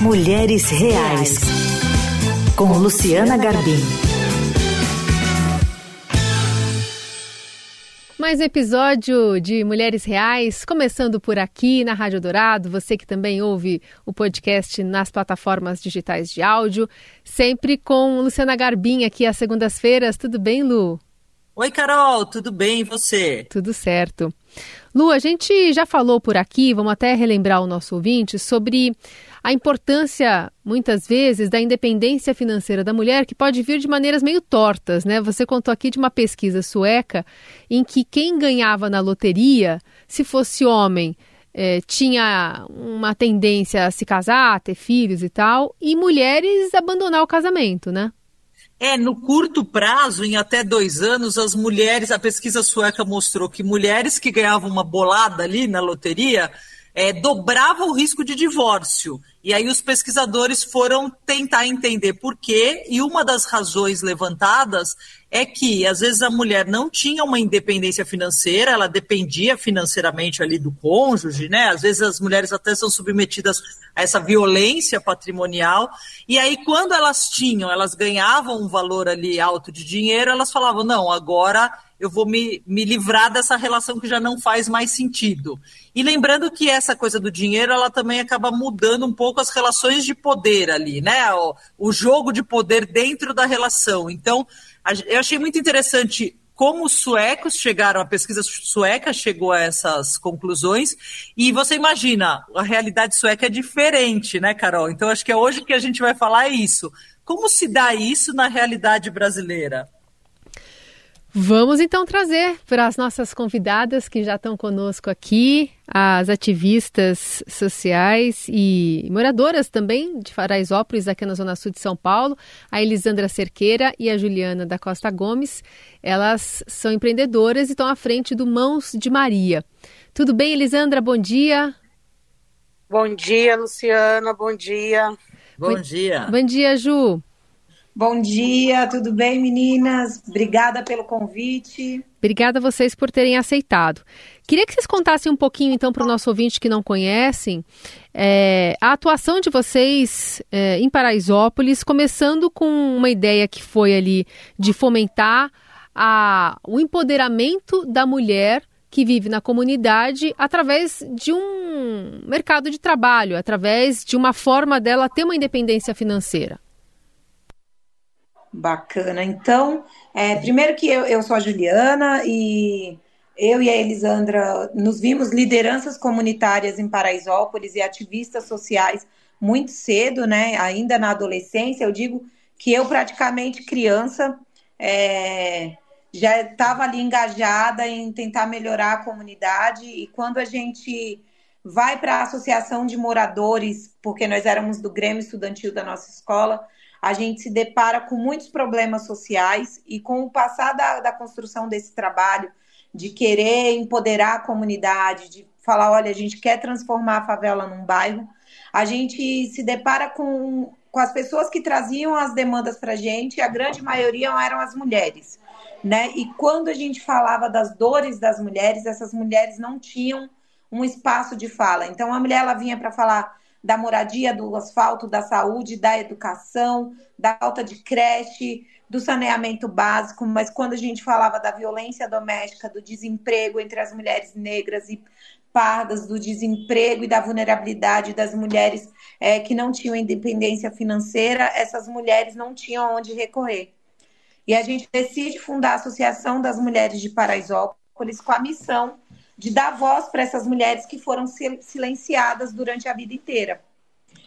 Mulheres Reais, com Luciana Garbim. Mais um episódio de Mulheres Reais, começando por aqui na Rádio Dourado. Você que também ouve o podcast nas plataformas digitais de áudio, sempre com Luciana Garbim aqui às segundas-feiras. Tudo bem, Lu? Oi, Carol, tudo bem e você? Tudo certo. Lu, a gente já falou por aqui, vamos até relembrar o nosso ouvinte, sobre a importância, muitas vezes, da independência financeira da mulher, que pode vir de maneiras meio tortas, né? Você contou aqui de uma pesquisa sueca em que quem ganhava na loteria, se fosse homem, eh, tinha uma tendência a se casar, ter filhos e tal, e mulheres abandonar o casamento, né? É, no curto prazo, em até dois anos, as mulheres, a pesquisa sueca mostrou que mulheres que ganhavam uma bolada ali na loteria é, dobrava o risco de divórcio. E aí os pesquisadores foram tentar entender por quê, e uma das razões levantadas é que às vezes a mulher não tinha uma independência financeira, ela dependia financeiramente ali do cônjuge, né? Às vezes as mulheres até são submetidas a essa violência patrimonial. E aí quando elas tinham, elas ganhavam um valor ali alto de dinheiro, elas falavam: "Não, agora eu vou me, me livrar dessa relação que já não faz mais sentido. E lembrando que essa coisa do dinheiro, ela também acaba mudando um pouco as relações de poder ali, né? O, o jogo de poder dentro da relação. Então, a, eu achei muito interessante como os suecos chegaram, a pesquisa sueca chegou a essas conclusões, e você imagina, a realidade sueca é diferente, né, Carol? Então, acho que é hoje que a gente vai falar isso. Como se dá isso na realidade brasileira? Vamos então trazer para as nossas convidadas que já estão conosco aqui, as ativistas sociais e moradoras também de Paraisópolis, aqui na Zona Sul de São Paulo, a Elisandra Cerqueira e a Juliana da Costa Gomes. Elas são empreendedoras e estão à frente do Mãos de Maria. Tudo bem, Elisandra? Bom dia. Bom dia, Luciana. Bom dia. Bom, bom dia. Bom dia, Ju. Bom dia, tudo bem, meninas? Obrigada pelo convite. Obrigada a vocês por terem aceitado. Queria que vocês contassem um pouquinho, então, para o nosso ouvinte que não conhecem, é, a atuação de vocês é, em Paraisópolis, começando com uma ideia que foi ali de fomentar a, o empoderamento da mulher que vive na comunidade através de um mercado de trabalho, através de uma forma dela ter uma independência financeira. Bacana. Então, é, primeiro que eu, eu sou a Juliana e eu e a Elisandra nos vimos lideranças comunitárias em Paraisópolis e ativistas sociais muito cedo, né? Ainda na adolescência, eu digo que eu praticamente criança é, já estava ali engajada em tentar melhorar a comunidade e quando a gente vai para a associação de moradores, porque nós éramos do Grêmio Estudantil da nossa escola, a gente se depara com muitos problemas sociais e com o passar da, da construção desse trabalho, de querer empoderar a comunidade, de falar, olha, a gente quer transformar a favela num bairro, a gente se depara com, com as pessoas que traziam as demandas para a gente, a grande maioria eram as mulheres, né? E quando a gente falava das dores das mulheres, essas mulheres não tinham um espaço de fala. Então a mulher ela vinha para falar da moradia, do asfalto, da saúde, da educação, da falta de creche, do saneamento básico, mas quando a gente falava da violência doméstica, do desemprego entre as mulheres negras e pardas, do desemprego e da vulnerabilidade das mulheres é, que não tinham independência financeira, essas mulheres não tinham onde recorrer. E a gente decide fundar a Associação das Mulheres de Paraisópolis com a missão de dar voz para essas mulheres que foram silenciadas durante a vida inteira.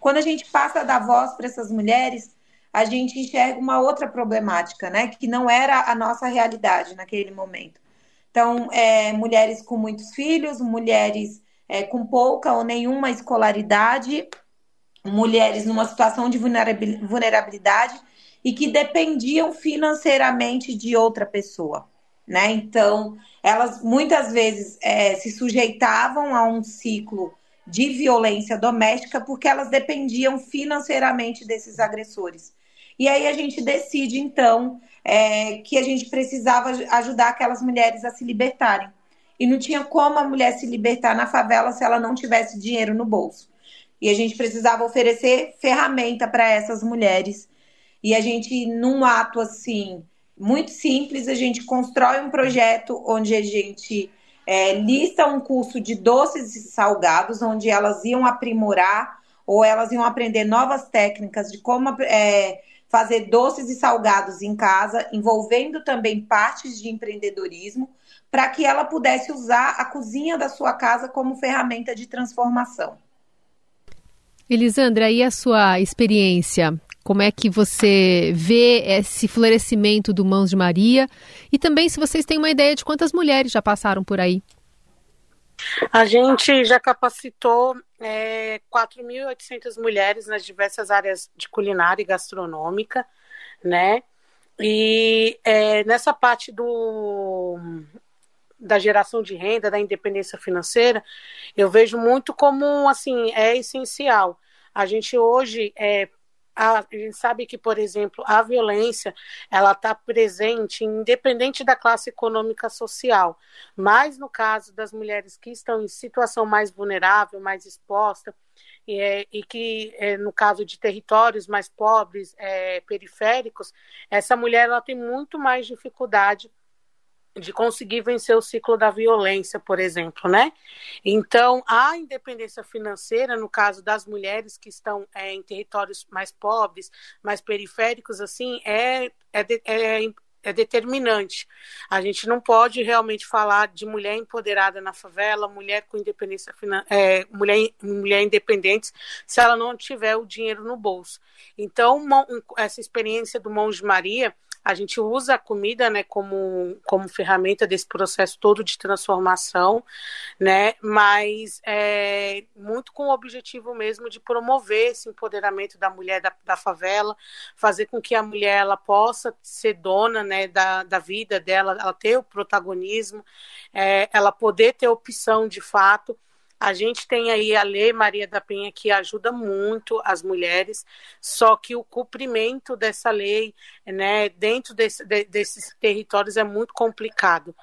Quando a gente passa a dar voz para essas mulheres, a gente enxerga uma outra problemática, né? Que não era a nossa realidade naquele momento. Então, é, mulheres com muitos filhos, mulheres é, com pouca ou nenhuma escolaridade, mulheres numa situação de vulnerabilidade e que dependiam financeiramente de outra pessoa né? Então, elas muitas vezes é, se sujeitavam a um ciclo de violência doméstica porque elas dependiam financeiramente desses agressores. E aí a gente decide, então, é, que a gente precisava ajudar aquelas mulheres a se libertarem. E não tinha como a mulher se libertar na favela se ela não tivesse dinheiro no bolso. e a gente precisava oferecer ferramenta para essas mulheres. E a gente, num ato assim, muito simples, a gente constrói um projeto onde a gente é, lista um curso de doces e salgados, onde elas iam aprimorar ou elas iam aprender novas técnicas de como é, fazer doces e salgados em casa, envolvendo também partes de empreendedorismo, para que ela pudesse usar a cozinha da sua casa como ferramenta de transformação. Elisandra, e a sua experiência? Como é que você vê esse florescimento do Mãos de Maria? E também se vocês têm uma ideia de quantas mulheres já passaram por aí. A gente já capacitou é, 4.800 mulheres nas diversas áreas de culinária e gastronômica, né? E é, nessa parte do, da geração de renda, da independência financeira, eu vejo muito como, assim, é essencial. A gente hoje é, a, gente sabe que, por exemplo, a violência ela está presente independente da classe econômica social, mas no caso das mulheres que estão em situação mais vulnerável, mais exposta, e, é, e que é, no caso de territórios mais pobres, é, periféricos, essa mulher ela tem muito mais dificuldade de conseguir vencer o ciclo da violência, por exemplo, né? Então, a independência financeira, no caso das mulheres que estão é, em territórios mais pobres, mais periféricos, assim, é, é, é, é determinante. A gente não pode realmente falar de mulher empoderada na favela, mulher com independência é, mulher, mulher independente, se ela não tiver o dinheiro no bolso. Então, essa experiência do Monge Maria a gente usa a comida né, como, como ferramenta desse processo todo de transformação, né, mas é, muito com o objetivo mesmo de promover esse empoderamento da mulher da, da favela, fazer com que a mulher ela possa ser dona né, da, da vida dela, ela ter o protagonismo, é, ela poder ter opção de fato a gente tem aí a Lei Maria da Penha que ajuda muito as mulheres, só que o cumprimento dessa lei, né, dentro desse, de, desses territórios é muito complicado,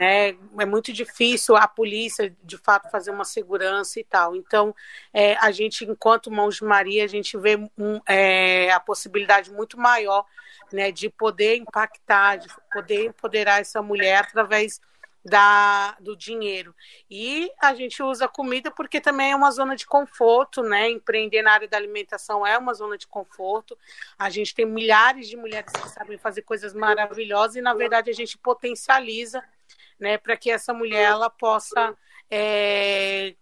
né? É muito difícil a polícia, de fato, fazer uma segurança e tal. Então, é, a gente, enquanto Mãos de Maria, a gente vê um, é, a possibilidade muito maior, né, de poder impactar, de poder empoderar essa mulher através da, do dinheiro. E a gente usa comida porque também é uma zona de conforto, né? Empreender na área da alimentação é uma zona de conforto. A gente tem milhares de mulheres que sabem fazer coisas maravilhosas e, na verdade, a gente potencializa, né, para que essa mulher ela possa é,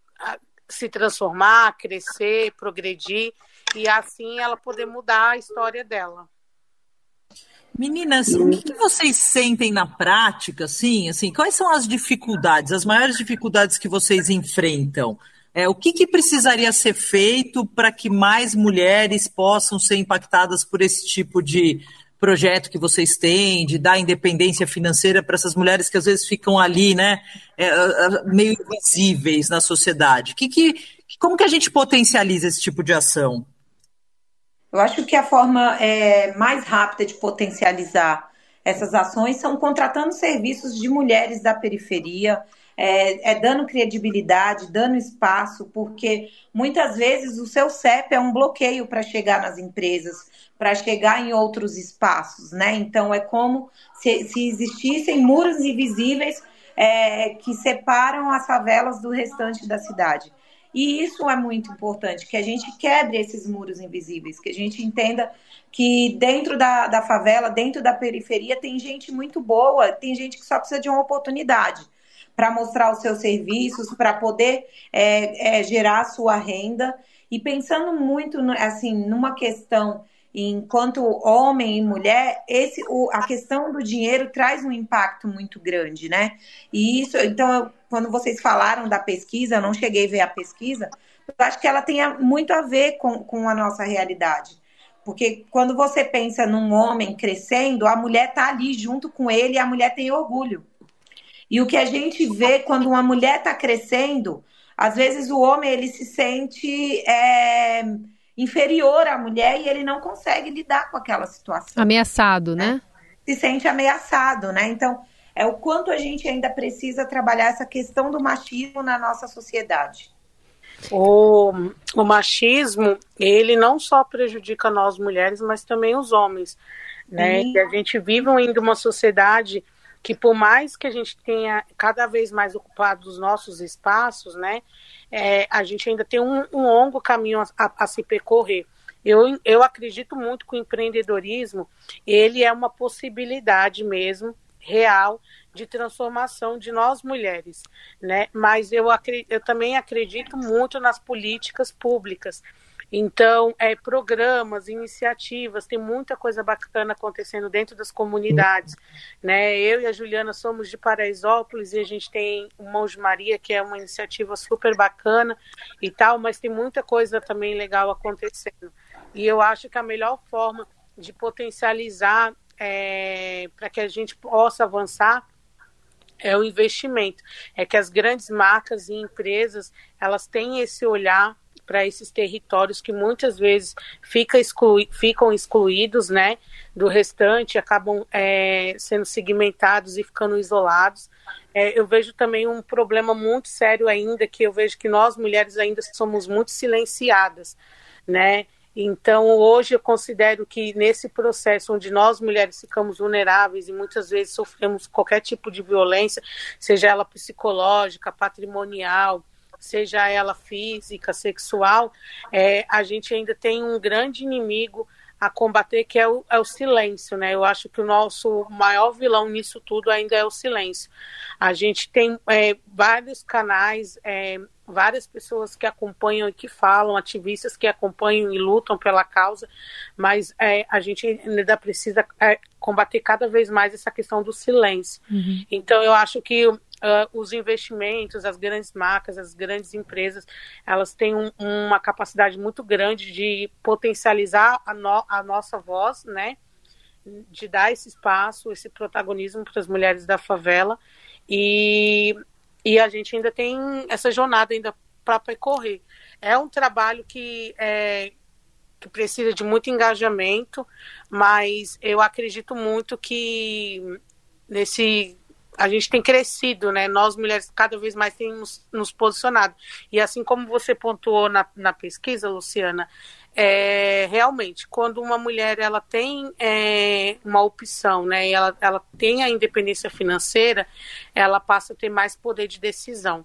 se transformar, crescer, progredir e assim ela poder mudar a história dela. Meninas, o que, que, vocês sentem na prática, assim, assim, quais são as dificuldades, as maiores dificuldades que vocês enfrentam? É, o que, que precisaria ser feito para que mais mulheres possam ser impactadas por esse tipo de projeto que vocês têm, de dar independência financeira para essas mulheres que às vezes ficam ali, né, é, meio invisíveis na sociedade? Que, que, como que a gente potencializa esse tipo de ação? Eu acho que a forma é, mais rápida de potencializar essas ações são contratando serviços de mulheres da periferia, é, é, dando credibilidade, dando espaço, porque muitas vezes o seu CEP é um bloqueio para chegar nas empresas, para chegar em outros espaços, né? Então é como se, se existissem muros invisíveis é, que separam as favelas do restante da cidade. E isso é muito importante, que a gente quebre esses muros invisíveis, que a gente entenda que dentro da, da favela, dentro da periferia, tem gente muito boa, tem gente que só precisa de uma oportunidade para mostrar os seus serviços, para poder é, é, gerar a sua renda. E pensando muito assim numa questão enquanto homem e mulher, esse, o, a questão do dinheiro traz um impacto muito grande, né? E isso, então, eu, quando vocês falaram da pesquisa, eu não cheguei a ver a pesquisa, eu acho que ela tem muito a ver com, com a nossa realidade. Porque quando você pensa num homem crescendo, a mulher está ali junto com ele e a mulher tem orgulho. E o que a gente vê quando uma mulher está crescendo, às vezes o homem ele se sente é, inferior à mulher e ele não consegue lidar com aquela situação. Ameaçado, né? né? Se sente ameaçado, né? Então, é o quanto a gente ainda precisa trabalhar essa questão do machismo na nossa sociedade. O, o machismo, ele não só prejudica nós mulheres, mas também os homens, né? Uhum. E a gente vive ainda uma sociedade que por mais que a gente tenha cada vez mais ocupado os nossos espaços, né, é, a gente ainda tem um, um longo caminho a, a, a, se percorrer. Eu, eu acredito muito que o empreendedorismo ele é uma possibilidade mesmo real de transformação de nós mulheres, né? Mas eu, eu também acredito muito nas políticas públicas. Então, é, programas, iniciativas, tem muita coisa bacana acontecendo dentro das comunidades. Né? Eu e a Juliana somos de Paraisópolis e a gente tem o Mão de Maria, que é uma iniciativa super bacana e tal, mas tem muita coisa também legal acontecendo. E eu acho que a melhor forma de potencializar é, para que a gente possa avançar é o investimento. É que as grandes marcas e empresas elas têm esse olhar para esses territórios que muitas vezes fica exclui, ficam excluídos né, do restante, acabam é, sendo segmentados e ficando isolados. É, eu vejo também um problema muito sério ainda, que eu vejo que nós mulheres ainda somos muito silenciadas, né? Então, hoje eu considero que nesse processo onde nós mulheres ficamos vulneráveis e muitas vezes sofremos qualquer tipo de violência, seja ela psicológica, patrimonial, seja ela física, sexual, é, a gente ainda tem um grande inimigo a combater, que é o, é o, silêncio, né? Eu acho que o nosso maior vilão nisso tudo ainda é o silêncio. A gente tem é, vários canais, é, várias pessoas que acompanham e que falam, ativistas que acompanham e lutam pela causa, mas é, a gente ainda precisa é, combater cada vez mais essa questão do silêncio. Uhum. Então, eu acho que uh, os investimentos, as grandes marcas, as grandes empresas, elas têm um, uma capacidade muito grande de potencializar a, no, a nossa voz, né? De dar esse espaço, esse protagonismo para as mulheres da favela. E, e a gente ainda tem essa jornada ainda para percorrer. É um trabalho que é, que precisa de muito engajamento, mas eu acredito muito que nesse a gente tem crescido, né? Nós mulheres cada vez mais temos nos posicionado. E assim como você pontuou na, na pesquisa, Luciana, é, realmente, quando uma mulher ela tem é, uma opção, né? Ela, ela tem a independência financeira, ela passa a ter mais poder de decisão.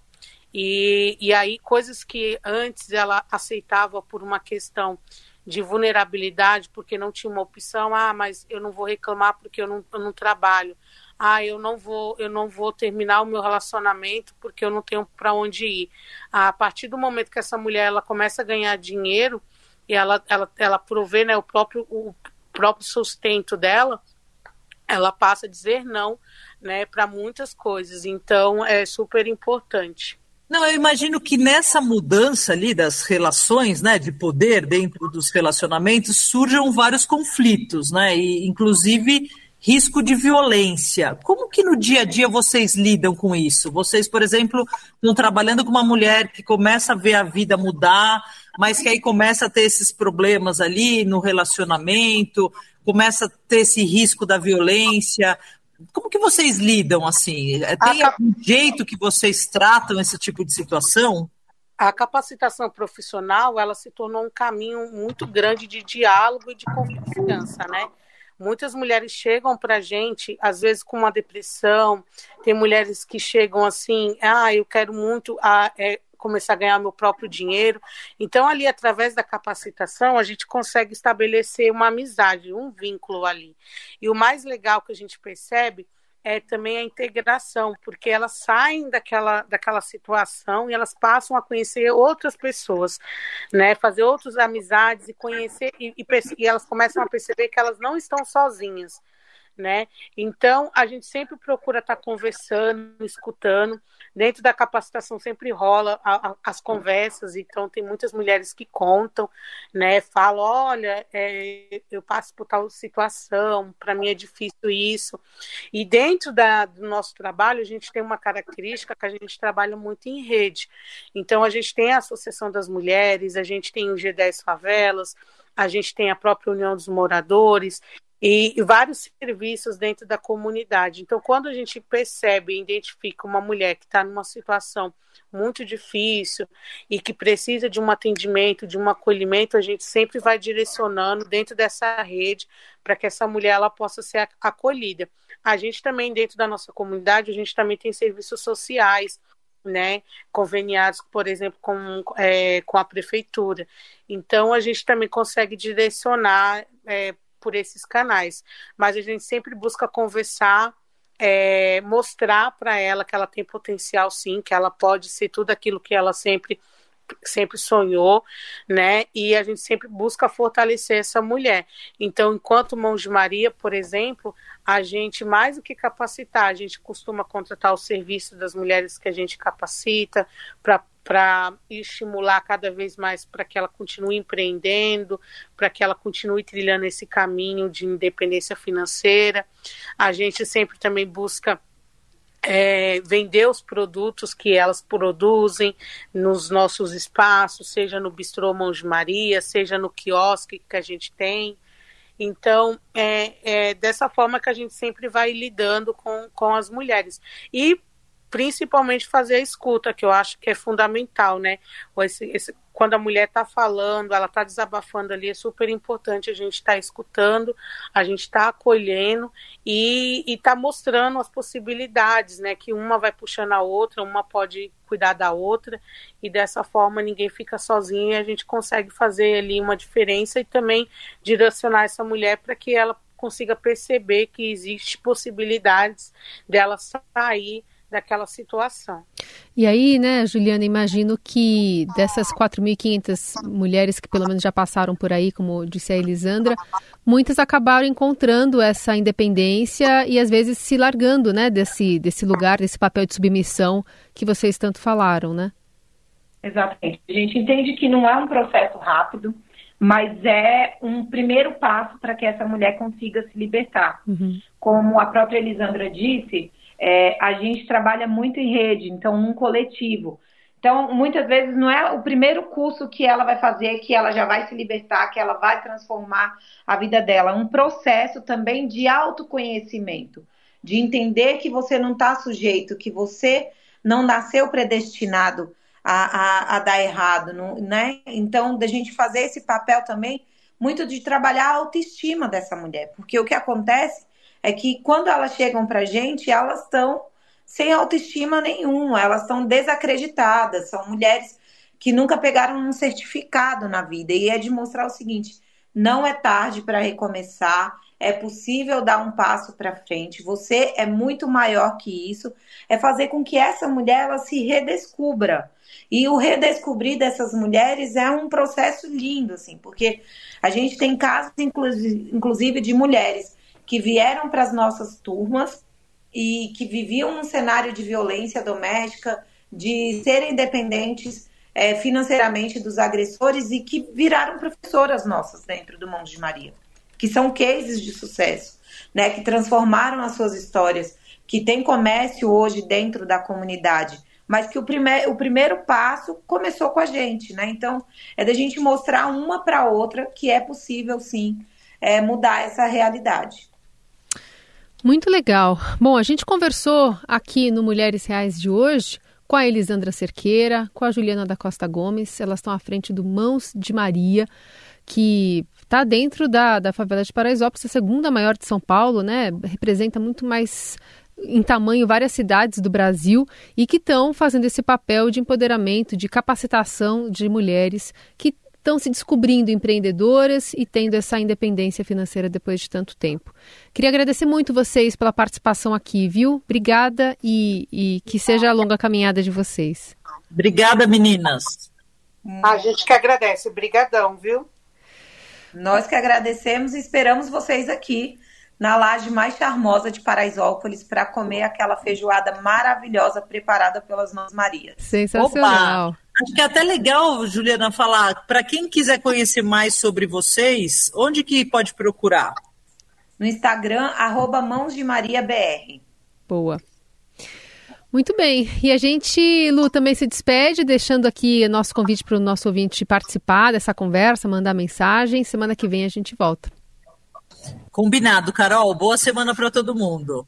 E, e aí, coisas que antes ela aceitava por uma questão de vulnerabilidade, porque não tinha uma opção, ah, mas eu não vou reclamar porque eu não, eu não trabalho ah, eu não vou, eu não vou terminar o meu relacionamento porque eu não tenho para onde ir. A partir do momento que essa mulher ela começa a ganhar dinheiro e ela ela ela provê, né, o próprio o próprio sustento dela, ela passa a dizer não, né, para muitas coisas. Então é super importante. Não, eu imagino que nessa mudança ali das relações, né, de poder dentro dos relacionamentos, surjam vários conflitos, né, e inclusive risco de violência. Como que no dia a dia vocês lidam com isso? Vocês, por exemplo, estão trabalhando com uma mulher que começa a ver a vida mudar, mas que aí começa a ter esses problemas ali no relacionamento, começa a ter esse risco da violência. Como que vocês lidam assim? Tem algum jeito que vocês tratam esse tipo de situação? A capacitação profissional, ela se tornou um caminho muito grande de diálogo e de confiança, né? Muitas mulheres chegam para a gente, às vezes com uma depressão. Tem mulheres que chegam assim, ah, eu quero muito a, é, começar a ganhar meu próprio dinheiro. Então, ali, através da capacitação, a gente consegue estabelecer uma amizade, um vínculo ali. E o mais legal que a gente percebe é também a integração, porque elas saem daquela, daquela situação e elas passam a conhecer outras pessoas, né? Fazer outras amizades e conhecer, e, e, e elas começam a perceber que elas não estão sozinhas, né? Então, a gente sempre procura estar tá conversando, escutando. Dentro da capacitação sempre rola a, a, as conversas, então tem muitas mulheres que contam, né? Falam, olha, é, eu passo por tal situação, para mim é difícil isso. E dentro da, do nosso trabalho, a gente tem uma característica que a gente trabalha muito em rede. Então, a gente tem a Associação das Mulheres, a gente tem o G10 Favelas, a gente tem a própria União dos Moradores, e, vários serviços dentro da comunidade. Então, quando a gente percebe e identifica uma mulher que está numa situação muito difícil e que precisa de um atendimento, de um acolhimento, a gente sempre vai direcionando dentro dessa rede para que essa mulher ela possa ser acolhida. A gente também, dentro da nossa comunidade, a gente também tem serviços sociais, né, conveniados, por exemplo, com, é, com a prefeitura. Então, a gente também consegue direcionar é, por esses canais, mas a gente sempre busca conversar é, mostrar para ela que ela tem potencial sim, que ela pode ser tudo aquilo que ela sempre sempre sonhou, né? E a gente sempre busca fortalecer essa mulher. Então, enquanto Mãos de Maria, por exemplo, a gente mais do que capacitar, a gente costuma contratar o serviço das mulheres que a gente capacita para para estimular cada vez mais para que ela continue empreendendo, para que ela continue trilhando esse caminho de independência financeira. A gente sempre também busca é, vender os produtos que elas produzem nos nossos espaços, seja no Bistrô Mãos de Maria, seja no quiosque que a gente tem. Então, é, é dessa forma que a gente sempre vai lidando com, com as mulheres. E principalmente fazer a escuta, que eu acho que é fundamental, né? Esse, esse, quando a mulher está falando, ela está desabafando ali, é super importante a gente estar tá escutando, a gente está acolhendo e está mostrando as possibilidades, né? Que uma vai puxando a outra, uma pode cuidar da outra, e dessa forma ninguém fica sozinho e a gente consegue fazer ali uma diferença e também direcionar essa mulher para que ela consiga perceber que existe possibilidades dela sair daquela situação. E aí, né, Juliana, imagino que dessas 4.500 mulheres que pelo menos já passaram por aí, como disse a Elisandra, muitas acabaram encontrando essa independência e às vezes se largando, né, desse, desse lugar, desse papel de submissão que vocês tanto falaram, né? Exatamente. A gente entende que não é um processo rápido, mas é um primeiro passo para que essa mulher consiga se libertar. Uhum. Como a própria Elisandra disse, é, a gente trabalha muito em rede, então um coletivo. Então, muitas vezes não é o primeiro curso que ela vai fazer que ela já vai se libertar, que ela vai transformar a vida dela. Um processo também de autoconhecimento, de entender que você não está sujeito, que você não nasceu predestinado a, a, a dar errado, não, né? Então, da gente fazer esse papel também, muito de trabalhar a autoestima dessa mulher, porque o que acontece é que quando elas chegam para a gente, elas estão sem autoestima nenhuma, elas estão desacreditadas, são mulheres que nunca pegaram um certificado na vida. E é de mostrar o seguinte: não é tarde para recomeçar, é possível dar um passo para frente. Você é muito maior que isso. É fazer com que essa mulher ela se redescubra. E o redescobrir dessas mulheres é um processo lindo, assim, porque a gente tem casos, inclusive, de mulheres que vieram para as nossas turmas e que viviam um cenário de violência doméstica, de serem dependentes é, financeiramente dos agressores e que viraram professoras nossas dentro do Monte de Maria, que são cases de sucesso, né, que transformaram as suas histórias, que tem comércio hoje dentro da comunidade, mas que o, prime o primeiro passo começou com a gente, né? Então, é da gente mostrar uma para outra que é possível sim é, mudar essa realidade. Muito legal. Bom, a gente conversou aqui no Mulheres Reais de hoje com a Elisandra Cerqueira, com a Juliana da Costa Gomes. Elas estão à frente do Mãos de Maria, que está dentro da, da favela de Paraisópolis, a segunda maior de São Paulo, né? Representa muito mais em tamanho várias cidades do Brasil e que estão fazendo esse papel de empoderamento, de capacitação de mulheres que estão se descobrindo empreendedoras e tendo essa independência financeira depois de tanto tempo. Queria agradecer muito vocês pela participação aqui, viu? Obrigada e, e que seja a longa caminhada de vocês. Obrigada, meninas. A gente que agradece. Obrigadão, viu? Nós que agradecemos e esperamos vocês aqui na laje mais charmosa de Paraisópolis para comer aquela feijoada maravilhosa preparada pelas Mãos Marias. Sensacional. Opa! Acho que é até legal, Juliana, falar, para quem quiser conhecer mais sobre vocês, onde que pode procurar? No Instagram, arroba Mãos de Maria BR. Boa. Muito bem. E a gente, Lu, também se despede, deixando aqui nosso convite para o nosso ouvinte participar dessa conversa, mandar mensagem. Semana que vem a gente volta. Combinado, Carol. Boa semana para todo mundo.